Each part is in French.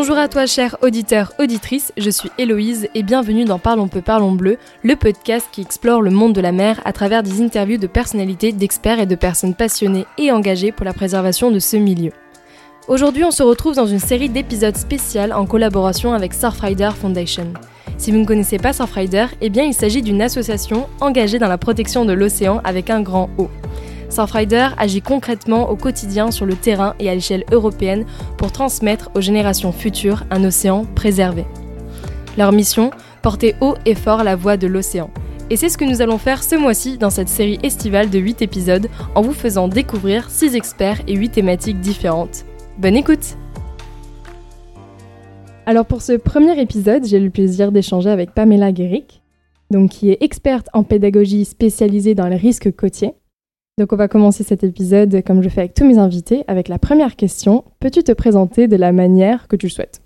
Bonjour à toi, cher auditeur, auditrice, je suis Héloïse et bienvenue dans Parlons peu, parlons bleu, le podcast qui explore le monde de la mer à travers des interviews de personnalités, d'experts et de personnes passionnées et engagées pour la préservation de ce milieu. Aujourd'hui, on se retrouve dans une série d'épisodes spéciaux en collaboration avec Surfrider Foundation. Si vous ne connaissez pas Surfrider, eh bien il s'agit d'une association engagée dans la protection de l'océan avec un grand O. Surfrider agit concrètement au quotidien sur le terrain et à l'échelle européenne pour transmettre aux générations futures un océan préservé. Leur mission Porter haut et fort la voix de l'océan. Et c'est ce que nous allons faire ce mois-ci dans cette série estivale de 8 épisodes en vous faisant découvrir 6 experts et 8 thématiques différentes. Bonne écoute Alors pour ce premier épisode, j'ai le plaisir d'échanger avec Pamela Guéric, donc qui est experte en pédagogie spécialisée dans les risques côtiers. Donc on va commencer cet épisode comme je fais avec tous mes invités avec la première question. Peux-tu te présenter de la manière que tu le souhaites?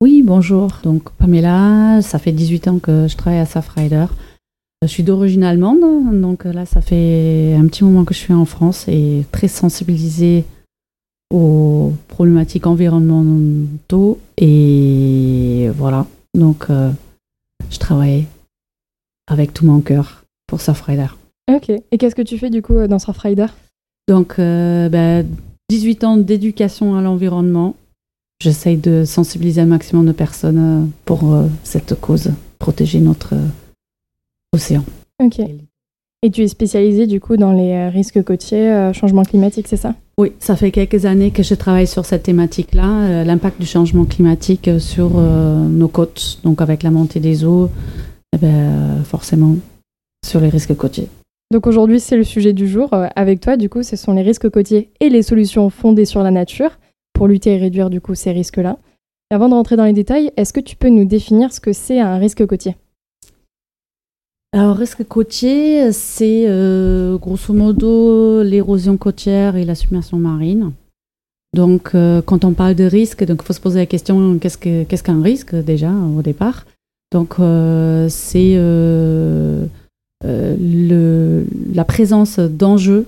Oui, bonjour. Donc Pamela, ça fait 18 ans que je travaille à Safrider. Je suis d'origine allemande, donc là ça fait un petit moment que je suis en France et très sensibilisée aux problématiques environnementaux et voilà. Donc euh, je travaille avec tout mon cœur pour Safrider. Ok. Et qu'est-ce que tu fais du coup dans Surfrider Donc, euh, bah, 18 ans d'éducation à l'environnement. J'essaye de sensibiliser un maximum de personnes euh, pour euh, cette cause, protéger notre océan. Ok. Et tu es spécialisée du coup dans les risques côtiers, changement climatique, c'est ça? Oui, ça fait quelques années que je travaille sur cette thématique-là, l'impact du changement climatique sur nos côtes, donc avec la montée des eaux, eh ben, forcément sur les risques côtiers. Donc aujourd'hui, c'est le sujet du jour. Euh, avec toi, du coup, ce sont les risques côtiers et les solutions fondées sur la nature pour lutter et réduire du coup ces risques-là. Avant de rentrer dans les détails, est-ce que tu peux nous définir ce que c'est un risque côtier? Alors, risque côtier, c'est euh, grosso modo l'érosion côtière et la submersion marine. Donc, euh, quand on parle de risque, il faut se poser la question qu'est-ce qu'un risque déjà au départ? Donc, c'est le, la présence d'enjeux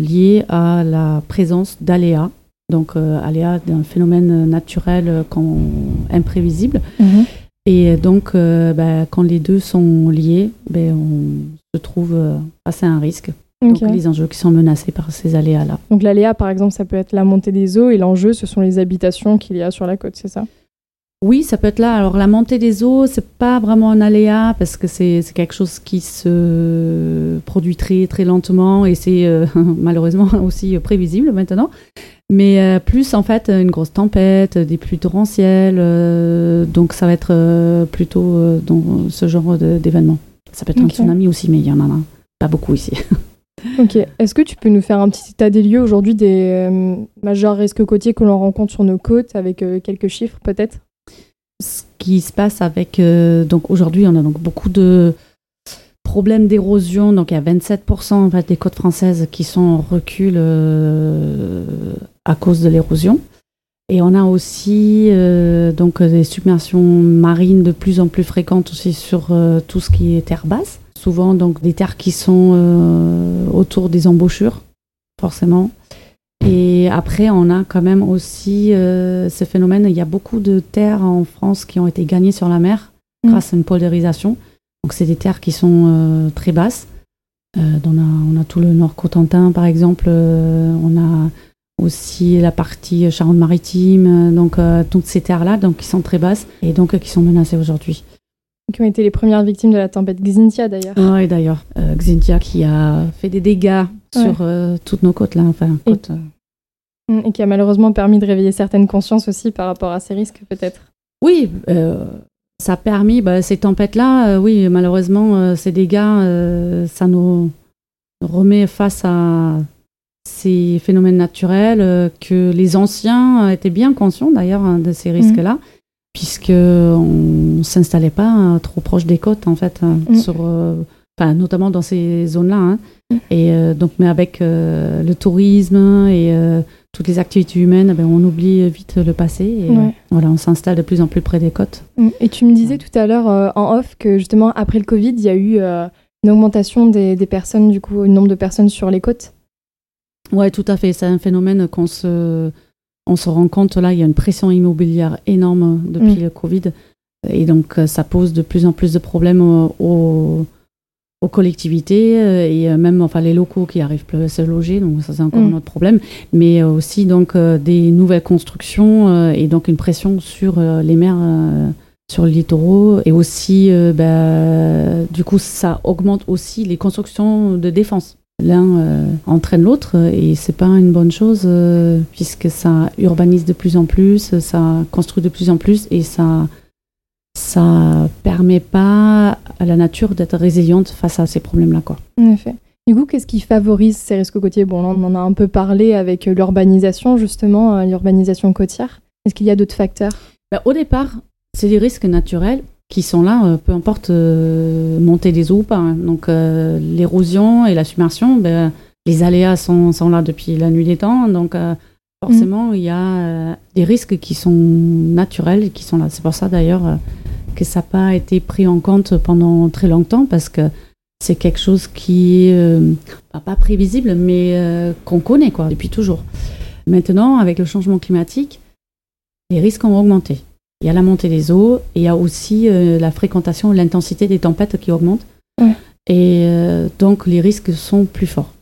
liés à la présence d'aléas, donc euh, aléas d'un phénomène naturel euh, quand, imprévisible. Mhm. Et donc, bah, quand les deux sont liés, ben, on se trouve face à un risque. Donc, les enjeux qui sont menacés par ces aléas-là. Donc, l'aléa, par exemple, ça peut être la montée des eaux et l'enjeu, ce sont les habitations qu'il y a sur la côte, c'est ça? Oui, ça peut être là. Alors la montée des eaux, c'est pas vraiment un aléa parce que c'est quelque chose qui se produit très très lentement et c'est euh, malheureusement aussi prévisible maintenant. Mais euh, plus en fait une grosse tempête, des pluies torrentielles, euh, donc ça va être plutôt dans ce genre d'événement. Ça peut être un tsunami aussi, mais il y en a pas beaucoup ici. Ok. Est-ce que tu peux nous faire un petit état des lieux aujourd'hui des majeurs risques côtiers que l'on rencontre sur nos côtes avec quelques chiffres peut-être? Ce qui se passe avec. Euh, donc aujourd'hui, on a donc beaucoup de problèmes d'érosion. Donc il y a 27% en fait, des côtes françaises qui sont en recul euh, à cause de l'érosion. Et on a aussi euh, donc des submersions marines de plus en plus fréquentes aussi sur tout ce qui est terre basse. Souvent donc des terres qui sont autour des embouchures, forcément. Et après, on a quand même aussi euh, ce phénomène. Il y a beaucoup de terres en France qui ont été gagnées sur la mer mm. grâce à une polarisation. Donc, c'est des terres qui sont euh, très basses. Euh, on, a, on, a, tout le Nord Cotentin, par exemple. on a aussi la partie Charente-Maritime. donc, toutes ces terres-là, donc qui sont très basses et donc qui sont menacées aujourd'hui. Qui ont été les premières victimes de la tempête Xintia, d'ailleurs. Oui, d'ailleurs. Xintia qui a fait des dégâts sur toutes nos côtes, là. Enfin, côtes, et qui a malheureusement permis de réveiller certaines consciences aussi par rapport à ces risques, peut-être. Oui, euh, ça a permis, bah, ces tempêtes-là, euh, oui, malheureusement, euh, ces dégâts, ça nous remet face à ces phénomènes naturels que les anciens étaient bien conscients d'ailleurs hein, de ces mm. risques-là, puisque puisqu'on ne s'installait pas trop proche des côtes, en fait, hein, mm. sur, notamment dans ces zones-là. Hein. Et donc, mais avec le tourisme et toutes les activités humaines, ben, on oublie vite le passé et voilà, on s'installe de plus en plus près des côtes. Mm. Et tu me disais tout à l'heure euh, en off que justement après le Covid, il y a eu euh, une augmentation des, personnes, du coup, le nombre de personnes sur les côtes? Ouais, tout à fait. C'est un phénomène qu'on se, on se rend compte là, il y a une pression immobilière énorme depuis mm. le Covid. Et donc, ça pose de plus en plus de problèmes aux, aux collectivités euh, et euh, même enfin les locaux qui arrivent plus à se loger donc ça c'est encore mm. un autre problème. Mais euh, aussi donc des nouvelles constructions et donc une pression sur les maires sur les littoraux. Et aussi bah, du coup ça augmente aussi les constructions de défense. L'un entraîne l'autre et c'est pas une bonne chose puisque ça urbanise de plus en plus ça construit de plus en plus et ça ça permet pas à la nature d'être résiliente face à ces problèmes-là. Quoi. En effet. Du coup, qu'est-ce qui favorise ces risques côtiers? Bon, là, on en a un peu parlé avec l'urbanisation, justement, euh, l'urbanisation côtière. Est-ce qu'il y a d'autres facteurs? Ben, Au départ, c'est des risques naturels qui sont là, euh, peu importe euh, monter des eaux ou pas. Hein. Donc, l'érosion et la submersion, ben, les aléas sont, sont, là depuis la nuit des temps. Donc, forcément, mm. il y a des risques qui sont naturels et qui sont là. C'est pour ça, d'ailleurs, que ça n'a pas été pris en compte pendant très longtemps parce que c'est quelque chose qui euh, pas prévisible, mais euh, qu'on connaît quoi, depuis toujours. Maintenant, avec le changement climatique, les risques ont augmenté. Il y a la montée des eaux, et il y a aussi euh, la fréquentation, l'intensité des tempêtes qui augmente. Et donc, les risques sont plus forts.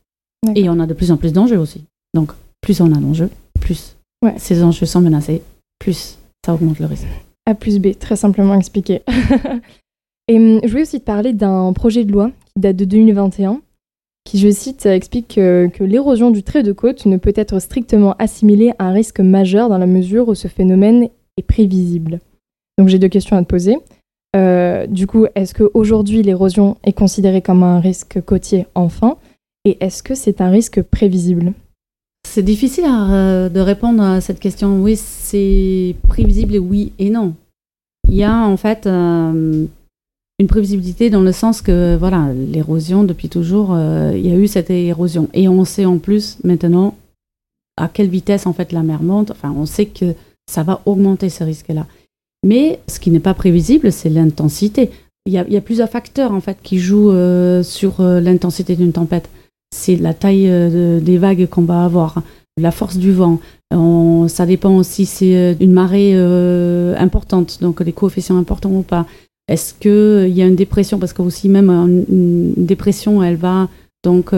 Et on a de plus en plus d'enjeux aussi. Donc, plus on a d'enjeux, plus ces enjeux sont menacés, plus ça augmente le risque. A plus B, très simplement expliqué. Et hum, je voulais aussi te parler d'un projet de loi qui date de 2021, qui, je cite, explique que, l'érosion du trait de côte ne peut être strictement assimilée à un risque majeur dans la mesure où ce phénomène est prévisible. Donc j'ai deux questions à te poser. Euh, du coup, est-ce qu'aujourd'hui l'érosion est considérée comme un risque côtier enfin? Et est-ce que c'est un risque prévisible? C'est difficile euh, de répondre à cette question. Oui, c'est prévisible oui et non. Il y a en fait euh, une prévisibilité dans le sens que voilà, l'érosion depuis toujours, euh, il y a eu cette érosion et on sait en plus maintenant à quelle vitesse en fait la mer monte. Enfin, on sait que ça va augmenter ce risque-là. Mais ce qui n'est pas prévisible, c'est l'intensité. Il y, a, plusieurs facteurs en fait qui jouent sur l'intensité d'une tempête c'est la taille euh, des vagues qu'on va avoir, la force du vent. ça dépend aussi si c'est euh, une marée euh, importante, donc les coefficients importants ou pas. Est-ce qu'il y a une dépression? Parce que aussi même une, dépression, elle va donc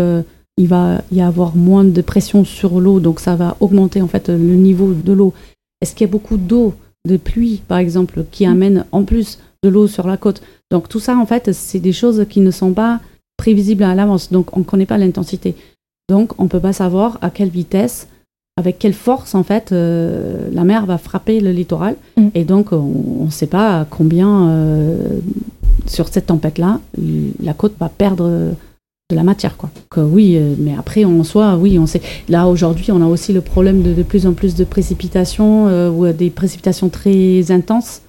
il va y avoir moins de pression sur l'eau, donc ça va augmenter en fait le niveau de l'eau. Est-ce qu'il y a beaucoup d'eau, de pluie par exemple, qui amène en plus de l'eau sur la côte? Donc tout ça en fait, c'est des choses qui ne sont pas prévisible à l'avance. Donc, on ne connaît pas l'intensité. Donc, on ne peut pas savoir à quelle vitesse, avec quelle force, en fait, euh, la mer va frapper le littoral. Mm. Et donc, on ne sait pas combien, euh, sur cette tempête-là, la côte va perdre de la matière. Quoi. Que, oui, euh, mais après, en soi, oui, on sait. Là, aujourd'hui, on a aussi le problème de, de plus en plus de précipitations ou des précipitations très intenses.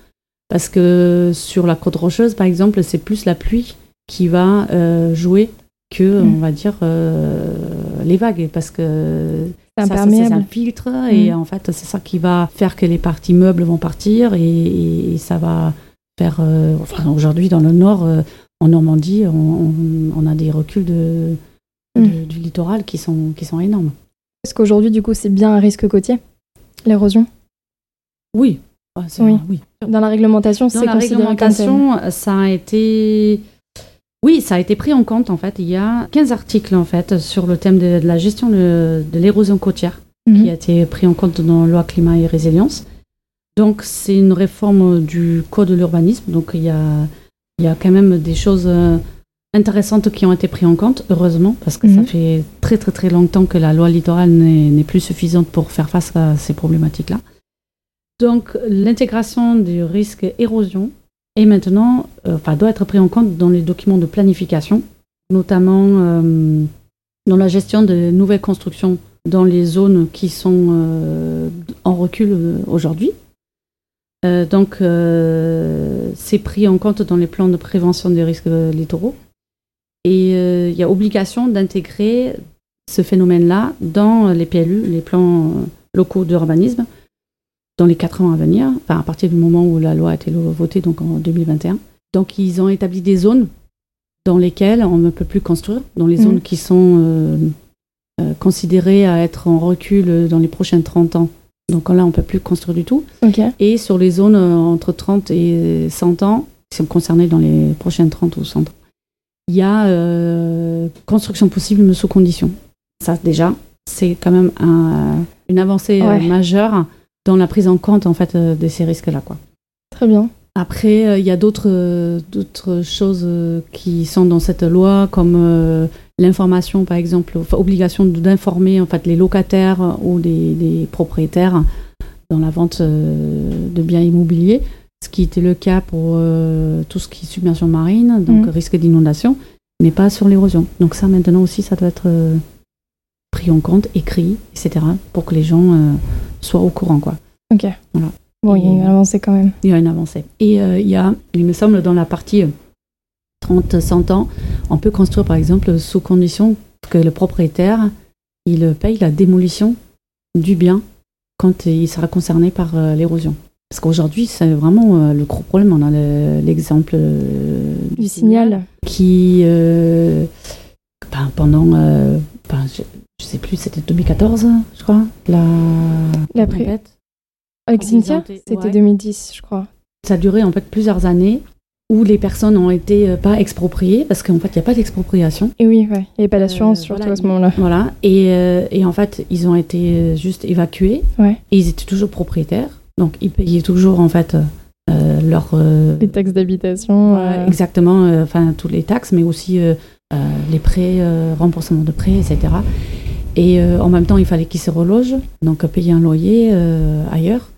Parce que sur la côte rocheuse, par exemple, c'est plus la pluie qui va euh, jouer que, mm. on va dire, euh, les vagues, parce que ça, ça, ça, filtre, et en fait, c'est ça qui va faire que les parties meubles vont partir, et, ça va faire... Euh, enfin, aujourd'hui, dans le nord, en Normandie, on, a des reculs de, mm. du littoral qui sont, qui sont énormes. Est-ce qu'aujourd'hui, du coup, c'est bien un risque côtier, l'érosion? Oui. Ah, oui. oui. Dans la réglementation, c'est la réglementation, ça a été oui, ça a été pris en compte en fait. Il y a 15 articles en fait sur le thème de, la gestion de, l'érosion côtière qui mhm. a été pris en compte dans la loi climat et résilience. Donc c'est une réforme du code de l'urbanisme. Donc il y, a, il y a quand même des choses euh, intéressantes qui ont été prises en compte, heureusement, parce que ça mhm. fait très très très longtemps que la loi littorale n'est plus suffisante pour faire face à ces problématiques-là. Donc l'intégration du risque érosion et maintenant euh, enfin, doit être pris en compte dans les documents de planification, notamment euh, dans la gestion de nouvelles constructions dans les zones qui sont euh, en recul aujourd'hui. donc, c'est pris en compte dans les plans de prévention des risques littoraux. Et il y a obligation d'intégrer ce phénomène-là dans les PLU, les plans locaux d'urbanisme, dans les quatre ans à venir, enfin à partir du moment où la loi a été votée, donc en 2021. Donc ils ont établi des zones dans lesquelles on ne peut plus construire, dans les zones mmh. qui sont euh, euh, considérées à être en recul dans les prochains 30 ans. Donc là, on peut plus construire du tout. Et sur les zones euh, entre 30 et 100 ans, qui sont concernées dans les prochaines 30 ou 100 ans, il y a euh, construction possible mais sous condition. Ça, déjà, c'est quand même un- une avancée euh, Ouais. majeure dans la prise en compte en fait euh, de ces risques-là. Quoi. Très bien. Après, euh, il y a d'autres euh, d'autres choses qui sont dans cette loi, comme l'information, par exemple, enfin, obligation d'informer en fait les locataires ou des, des propriétaires dans la vente de biens immobiliers, ce qui était le cas pour euh, tout ce qui est submersion marine, donc Mhm. risque d'inondation, mais pas sur l'érosion. Donc ça, maintenant aussi, ça doit être pris en compte, écrit, etc., pour que les gens euh, soient au courant, quoi. Ok. Voilà. Bon, il y a une Et- avancée quand même. Il y a une avancée. Et euh, il y a, il me semble, dans la partie 30-100 ans, on peut construire par exemple sous condition que le propriétaire, il paye la démolition du bien quand il sera concerné par euh, l'érosion. Parce qu'aujourd'hui, c'est vraiment euh, le gros problème. On a le- l'exemple euh, Du signal. qui, euh, ben, pendant, euh, ben, je, je sais plus, c'était 2014, je crois, la, La tempête. Avec Cynthia C'était ouais. 2010, je crois. ça a duré en fait plusieurs années où les personnes ont été euh, pas expropriées parce qu'en fait il n'y a pas d'expropriation. Et oui, ouais. il n'y avait pas d'assurance Euh, surtout voilà, à ce moment-là. Voilà. Et, euh, et en fait ils ont été euh, juste évacués Ouais. et ils étaient toujours propriétaires. Donc ils payaient toujours en fait euh, leur euh, Les taxes d'habitation. euh, exactement euh, enfin toutes les taxes mais aussi euh, euh, les prêts, euh, remboursement de prêts, etc. Et euh, en même temps il fallait qu'ils se relogent donc euh, payer un loyer euh, ailleurs.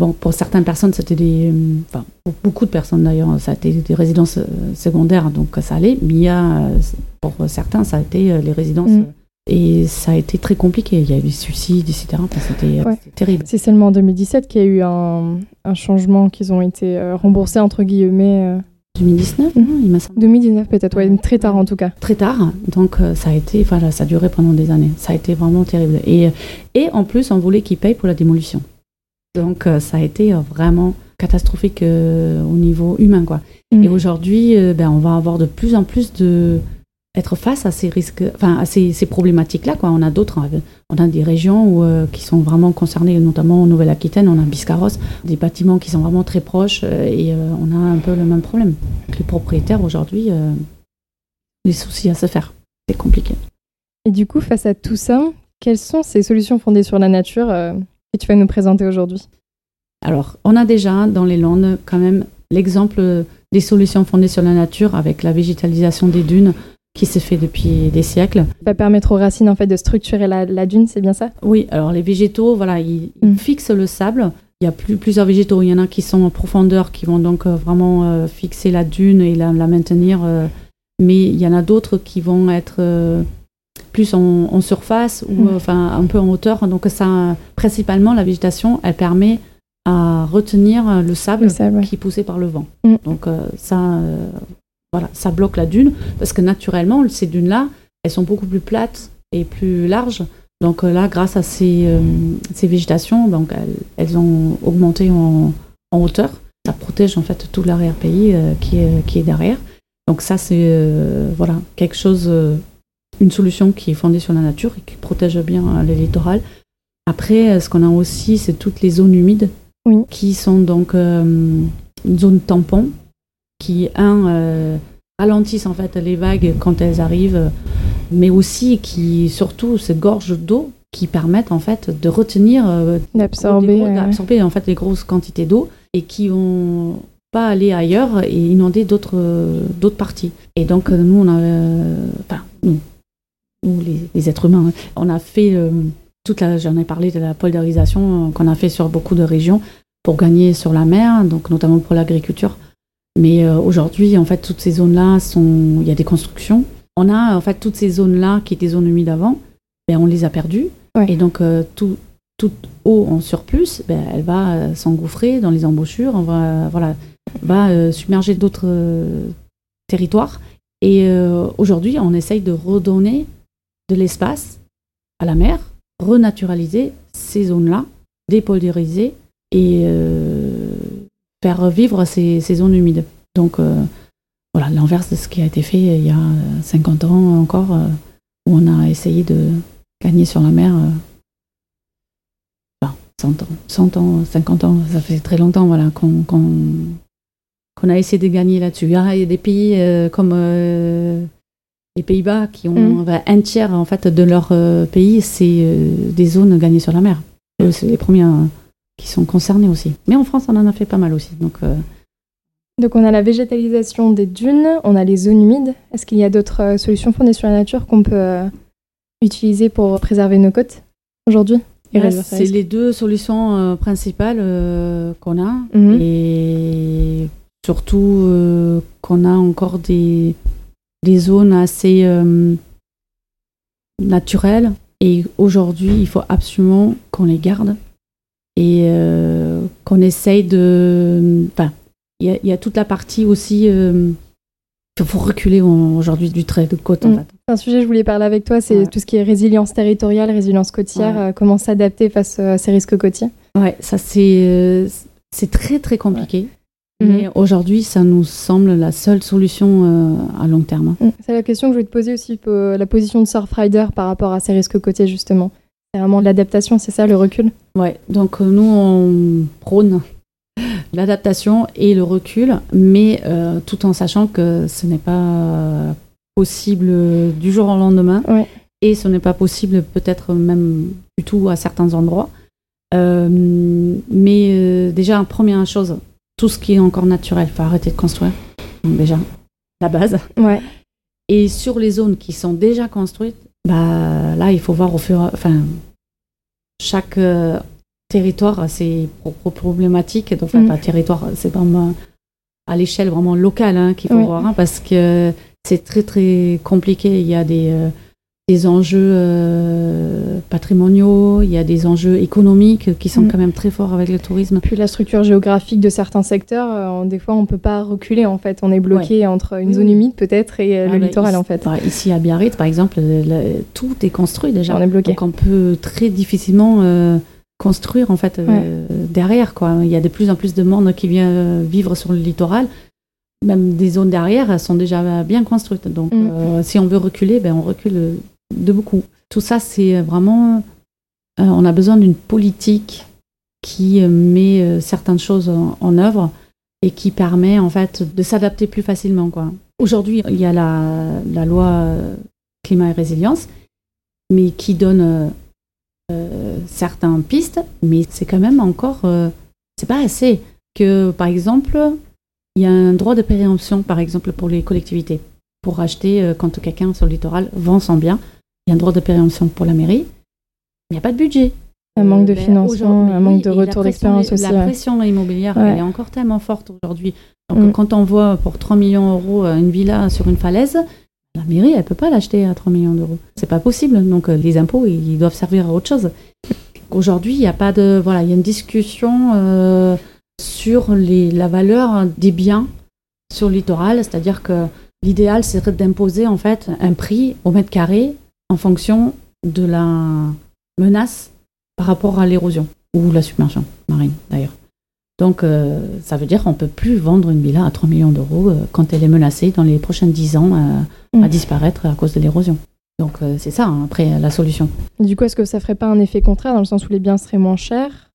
Bon, pour certaines personnes, c'était des. euh, Enfin, pour beaucoup de personnes d'ailleurs, ça a été des résidences euh, secondaires, donc ça allait. Mais il y a, euh, pour certains, ça a été euh, les résidences. Mm. euh, Et ça a été très compliqué. Il y a eu des suicides, etc. C'était euh, Ouais. terrible. C'est seulement en 2017 qu'il y a eu un, un changement, qu'ils ont été euh, remboursés entre guillemets. Euh, 2019, Mhm. non, il m'a semblé. 2019 peut-être, ouais, très tard en tout cas. Très tard. Donc, euh, ça a été. Enfin, ça a duré pendant des années. Ça a été vraiment terrible. Et, et en plus, on voulait qu'ils payent pour la démolition. Donc, euh, ça a été euh, vraiment catastrophique euh, au niveau humain, quoi. Mm. Et aujourd'hui, euh, ben, on va avoir de plus en plus de être face à ces risques, enfin à ces, ces problématiques-là. Quoi. On a d'autres, hein. on a des régions où, euh, qui sont vraiment concernées, notamment en Nouvelle-Aquitaine, on a Biscarrosse, des bâtiments qui sont vraiment très proches euh, et euh, on a un peu le même problème. Les propriétaires aujourd'hui, les soucis à se faire, c'est compliqué. Et du coup, face à tout ça, quelles sont ces solutions fondées sur la nature que tu vas nous présenter aujourd'hui? Alors, on a déjà dans les Landes quand même l'exemple des solutions fondées sur la nature avec la végétalisation des dunes qui s'est fait depuis des siècles. Ça va permettre aux racines en fait de structurer la, la dune, c'est bien ça? Oui, alors les végétaux, voilà, ils, Mm. fixent le sable. Il y a plus- plusieurs végétaux. Il y en a qui sont en profondeur, qui vont donc euh, vraiment euh, fixer la dune et la, la maintenir. euh, mais il y en a d'autres qui vont être euh, plus en, en surface ou Mm. enfin un peu en hauteur. Donc ça, principalement, la végétation, elle permet à retenir le sable Le sable, ouais. qui est poussé par le vent. Mm. Donc ça, voilà, ça bloque la dune parce que naturellement, ces dunes-là, elles sont beaucoup plus plates et plus larges. Donc euh, là, grâce à ces, euh, ces végétations, donc elles, elles ont augmenté en, en hauteur. Ça protège en fait tout l'arrière-pays euh, qui, est, qui est derrière. Donc ça, c'est euh, voilà quelque chose, une solution qui est fondée sur la nature et qui protège bien les littorales. Après, ce qu'on a aussi, c'est toutes les zones humides Oui. qui sont donc une zone tampon qui, un, euh, ralentissent en fait les vagues quand elles arrivent, mais aussi qui, surtout, ces gorges d'eau qui permettent en fait de retenir, euh, D'absorber. gros- d'absorber en fait les grosses quantités d'eau et qui vont pas aller ailleurs et inonder d'autres d'autres parties. Et donc euh, nous on a, enfin nous, nous les, les êtres humains, hein, on a fait euh, toute la, j'en ai parlé de la polarisation qu'on a fait sur beaucoup de régions pour gagner sur la mer, donc notamment pour l'agriculture. Mais euh, aujourd'hui, en fait, toutes ces zones-là sont, il y a des constructions. On a en fait toutes ces zones-là qui étaient zones humides avant, ben, on les a perdues. Ouais. Et donc euh, tout, toute eau en surplus, ben, elle va euh, s'engouffrer dans les embouchures, on va, voilà, va submerger d'autres territoires. Et aujourd'hui, on essaye de redonner de l'espace à la mer, renaturaliser ces zones-là, dépolariser et euh, faire vivre ces, ces zones humides. Donc euh, voilà, l'inverse de ce qui a été fait il y a euh, 50 ans encore, euh, où on a essayé de gagner sur la mer. euh. Enfin, 100 ans, 100 ans, 50 ans, ça fait très longtemps voilà, qu'on a essayé de gagner là-dessus. Il y a des pays euh, comme euh, les Pays-Bas qui ont Mm. enfin, un tiers en fait de leur euh, pays, c'est euh, des zones gagnées sur la mer. C'est les premiers euh, qui sont concernés aussi. Mais en France, on en a fait pas mal aussi. Donc, euh, Donc on a la végétalisation des dunes, on a les zones humides. Est-ce qu'il y a d'autres euh, solutions fondées sur la nature qu'on peut euh, utiliser pour préserver nos côtes aujourd'hui? Réduire ces c'est les deux solutions euh, principales euh, qu'on a. Mhm. Et surtout qu'on a encore des, des zones assez naturelles. Et aujourd'hui, il faut absolument qu'on les garde et euh, qu'on essaye de. Enfin, il y, a- il y a toute la partie aussi. euh, il faut reculer aujourd'hui du trait de côte, en Mm. fait. Un sujet que je voulais parler avec toi, c'est Ouais. tout ce qui est résilience territoriale, résilience côtière, Ouais. euh, comment s'adapter face euh, à ces risques côtiers. Ouais, ça c'est c'est très très compliqué. Mais aujourd'hui, ça nous semble la seule solution à long terme. Mm. C'est la question que je voulais te poser aussi, la position de Surfrider par rapport à ces risques côtiers justement. C'est vraiment l'adaptation, c'est ça le recul? Ouais, donc euh, nous on prône l'adaptation et le recul, mais euh, tout en sachant que ce n'est pas possible du jour au lendemain Ouais. et ce n'est pas possible peut-être même du tout à certains endroits. Euh, mais euh, déjà, première chose, tout ce qui est encore naturel, il faut arrêter de construire. Donc déjà, la base. Ouais. Et sur les zones qui sont déjà construites, bah, là, il faut voir au fur et à enfin, chaque euh, territoire a ses propres problématiques. Donc, enfin, territoire, c'est vraiment à l'échelle vraiment locale hein, qu'il faut Oui. voir, hein, parce que c'est très, très compliqué. Il y a des, euh, des enjeux euh, patrimoniaux, il y a des enjeux économiques qui sont Mm. quand même très forts avec le tourisme. Puis la structure géographique de certains secteurs, euh, des fois on peut pas reculer en fait, on est bloqué entre une Oui, zone humide peut-être et euh, Ah le bah, littoral ici- en fait. bah, ici à Biarritz, par exemple, le- le- tout est construit déjà. On est bloqué. Donc on peut très difficilement construire en fait derrière quoi. Il y a de plus en plus de monde qui vient vivre sur le littoral. Même des zones derrière elles sont déjà bien construites. Donc Mm. euh, si on veut reculer, ben on recule de beaucoup. Tout ça c'est vraiment euh, on a besoin d'une politique qui euh, met euh, certaines choses en, œuvre et qui permet en fait de s'adapter plus facilement quoi. Aujourd'hui, il y a la, loi euh, climat et résilience, mais qui donne euh, euh, certaines pistes, mais c'est quand même encore, euh, c'est pas assez. Que par exemple, il y a un droit de préemption, par exemple, pour les collectivités, pour acheter euh, quand quelqu'un sur le littoral vend son bien, il y a un droit de préemption pour la mairie, mais il n'y a pas de budget. Un manque de ben, financement, un manque de retour d'expérience aussi. La ouais. pression immobilière, Ouais. elle est encore tellement forte aujourd'hui. Donc, Mm. quand on voit pour 3 millions d'euros euh, une villa sur une falaise, la mairie, elle peut pas l'acheter à 3 millions d'euros. C'est pas possible. Donc, euh, les impôts, ils doivent servir à autre chose. Aujourd'hui, il n'y a pas de. Voilà, il y a une discussion euh, sur les, la valeur des biens sur le littoral. C'est-à-dire que l'idéal, serait d'imposer, en fait, un prix au mètre carré en fonction de la menace par rapport à l'érosion ou la submersion marine, d'ailleurs. Donc, euh, ça veut dire qu'on ne peut plus vendre une villa à 3 millions d'euros euh, quand elle est menacée dans les prochains 10 ans euh, à Mm. disparaître à cause de l'érosion. Donc, c'est ça, hein, après, la solution. Du coup, est-ce que ça ferait pas un effet contraire dans le sens où les biens seraient moins chers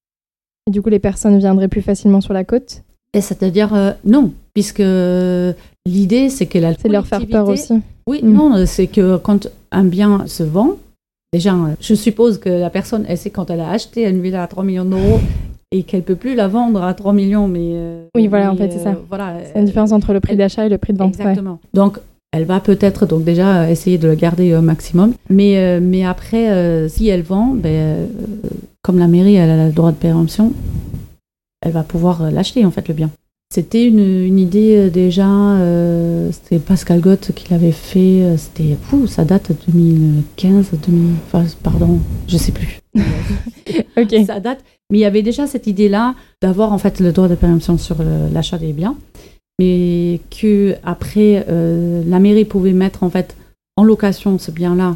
et du coup les personnes viendraient plus facilement sur la côte? Et c'est-à-dire, non, puisque l'idée, c'est que la C'est leur faire peur aussi. Oui, Mm. non, c'est que quand un bien se vend, déjà, euh, je suppose que la personne, elle sait quand elle a acheté une villa à 3 millions d'euros et qu'elle peut plus la vendre à 3 millions, mais... euh, Oui, voilà, en fait, c'est ça. Voilà, C'est la différence entre le prix d'achat et le prix de vente. ouais. Exactement. Donc, elle va peut-être donc déjà euh, essayer de le garder au maximum. Mais, euh, mais après, euh, si elle vend, ben, euh, comme la mairie elle a le droit de péremption, elle va pouvoir euh, l'acheter en fait le bien. C'était une, une idée euh, déjà, euh, c'était Pascal Gott qui l'avait fait, euh, c'était, ça date de 2015, 2000, enfin, pardon, je sais plus. Ok. Ça date. Mais il y avait déjà cette idée-là d'avoir en fait le droit de péremption sur l'achat des biens, mais que après euh, la mairie pouvait mettre en fait en location ce bien-là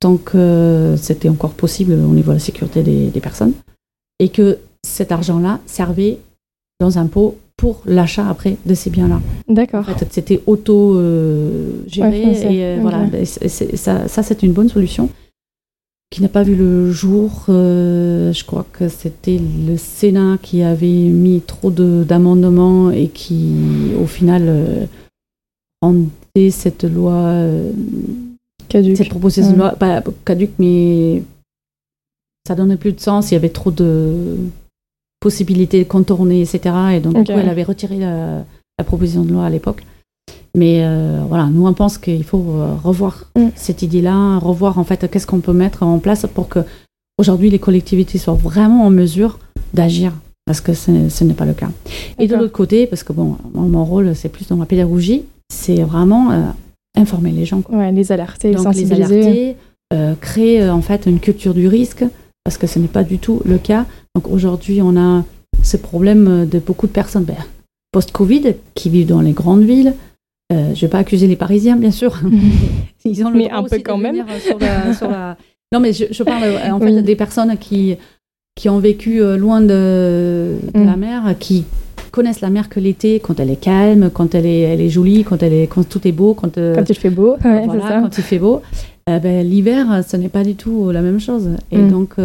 tant que c'était encore possible au niveau de la sécurité des, des personnes, et que cet argent-là servait dans un pot pour l'achat après de ces biens-là. D'accord. En fait, c'était auto euh, Ouais, et euh, voilà. Ça, ça, c'est une bonne solution qui n'a pas vu le jour. Euh, je crois que c'était le Sénat qui avait mis trop d'amendements et qui, au final, euh, rendait cette loi. Caduque. Cette proposition de loi, pas caduque, mais ça donnait plus de sens. Il y avait trop de possibilités de contourner, etc. Et donc, du coup, elle avait retiré la, la proposition de loi à l'époque. Mais euh, voilà, nous on pense qu'il faut euh, revoir mm. cette idée-là, revoir en fait qu'est-ce qu'on peut mettre en place pour que aujourd'hui les collectivités soient vraiment en mesure d'agir, parce que ce, n'est pas le cas. Et de l'autre côté, parce que bon, mon rôle c'est plus dans la pédagogie, c'est vraiment euh, informer les gens. Ouais, les alerter, Donc, les alerter, créer en fait une culture du risque, parce que ce n'est pas du tout le cas. Donc aujourd'hui, on a ce problème de beaucoup de personnes ben, post-Covid qui vivent dans les grandes villes euh, je ne vais pas accuser les Parisiens, bien sûr. Ils ont le mais un peu quand même. Non, mais je, parle euh, en fait des personnes qui, qui ont vécu euh, loin de, mm. la mer, qui connaissent la mer que l'été, quand elle est calme, quand elle est, elle est jolie, quand, elle est, quand tout est beau. Quand, quand il fait beau. voilà, quand il fait beau. ben, L'hiver, ce n'est pas du tout la même chose. Et mm. donc,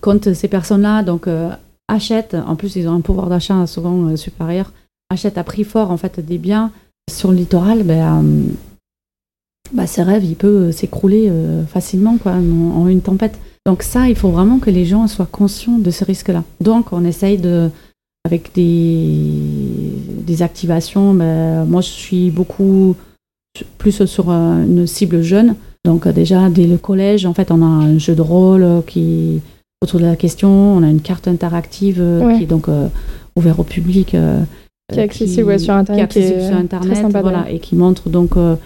quand ces personnes-là donc achètent, en plus ils ont un pouvoir d'achat souvent supérieur, achètent à prix fort en fait des biens sur le littoral, ben, euh, bah, ce rêve, il peut s'écrouler euh, facilement quoi, en, une tempête. Donc ça, il faut vraiment que les gens soient conscients de ce risque-là. Donc on essaye de, avec des, des activations, ben, moi je suis beaucoup plus sur une cible jeune. Donc déjà, dès le collège, en fait, on a un jeu de rôle qui autour de la question, on a une carte interactive qui est donc euh, ouverte au public qui est accessible sur Internet, qui sur Internet voilà, et qui montre donc euh,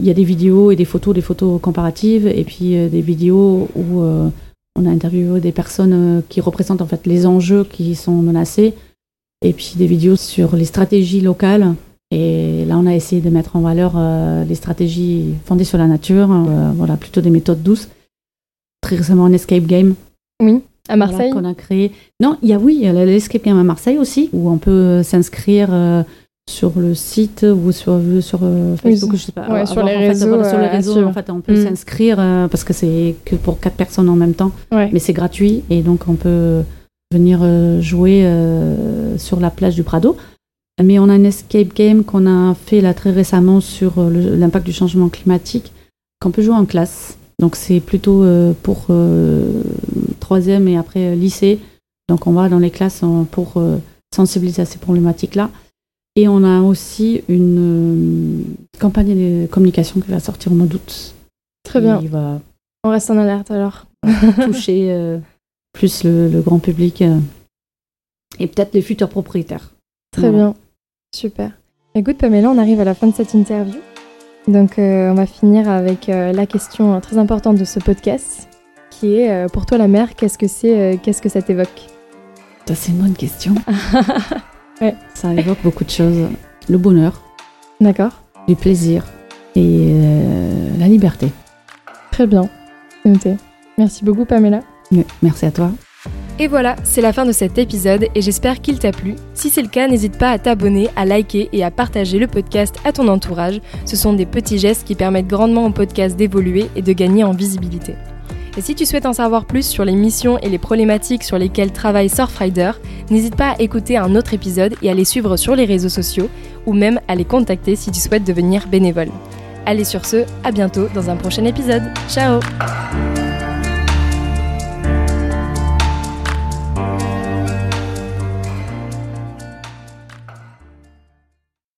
il y a des vidéos et des photos, des photos comparatives, et puis euh, des vidéos où euh, on a interviewé des personnes qui représentent en fait les enjeux qui sont menacés, et puis des vidéos sur les stratégies locales. Et là, on a essayé de mettre en valeur les stratégies fondées sur la nature, voilà, plutôt des méthodes douces. Très récemment, un escape game. Oui. À Marseille qu'on a créé. Non, il y a oui, il y a l'escape game à Marseille aussi, où on peut s'inscrire euh, sur le site ou sur, sur euh, Facebook, je sais pas. sur, les réseaux, sur les réseaux. en fait, on peut mm. s'inscrire euh, parce que c'est que pour quatre personnes en même temps, mais c'est gratuit et donc on peut venir jouer sur la plage du Prado. Mais on a un escape game qu'on a fait là très récemment sur l'impact du changement climatique qu'on peut jouer en classe. Donc c'est plutôt euh, pour euh, troisième et après euh, lycée. Donc on va dans les classes pour sensibiliser à ces problématiques-là. Et on a aussi une campagne de communication qui va sortir au mois d'août. Très bien. On reste en alerte alors. toucher plus le, grand public et peut-être les futurs propriétaires. Très bien. Super. Écoute Pamela, on arrive à la fin de cette interview. Donc euh, on va finir avec euh, la question très importante de ce podcast, qui est euh, pour toi la mer, qu'est-ce que c'est, qu'est-ce que ça t'évoque C'est une bonne question. ouais. Ça évoque beaucoup de choses. Le bonheur. D'accord. Le plaisir et la liberté. Très bien. noté. Merci beaucoup Pamela. Merci à toi. Et voilà, c'est la fin de cet épisode et j'espère qu'il t'a plu. Si c'est le cas, n'hésite pas à t'abonner, à liker et à partager le podcast à ton entourage. Ce sont des petits gestes qui permettent grandement au podcast d'évoluer et de gagner en visibilité. Et si tu souhaites en savoir plus sur les missions et les problématiques sur lesquelles travaille Surfrider, n'hésite pas à écouter un autre épisode et à les suivre sur les réseaux sociaux ou même à les contacter si tu souhaites devenir bénévole. Allez sur ce, à bientôt dans un prochain épisode. Ciao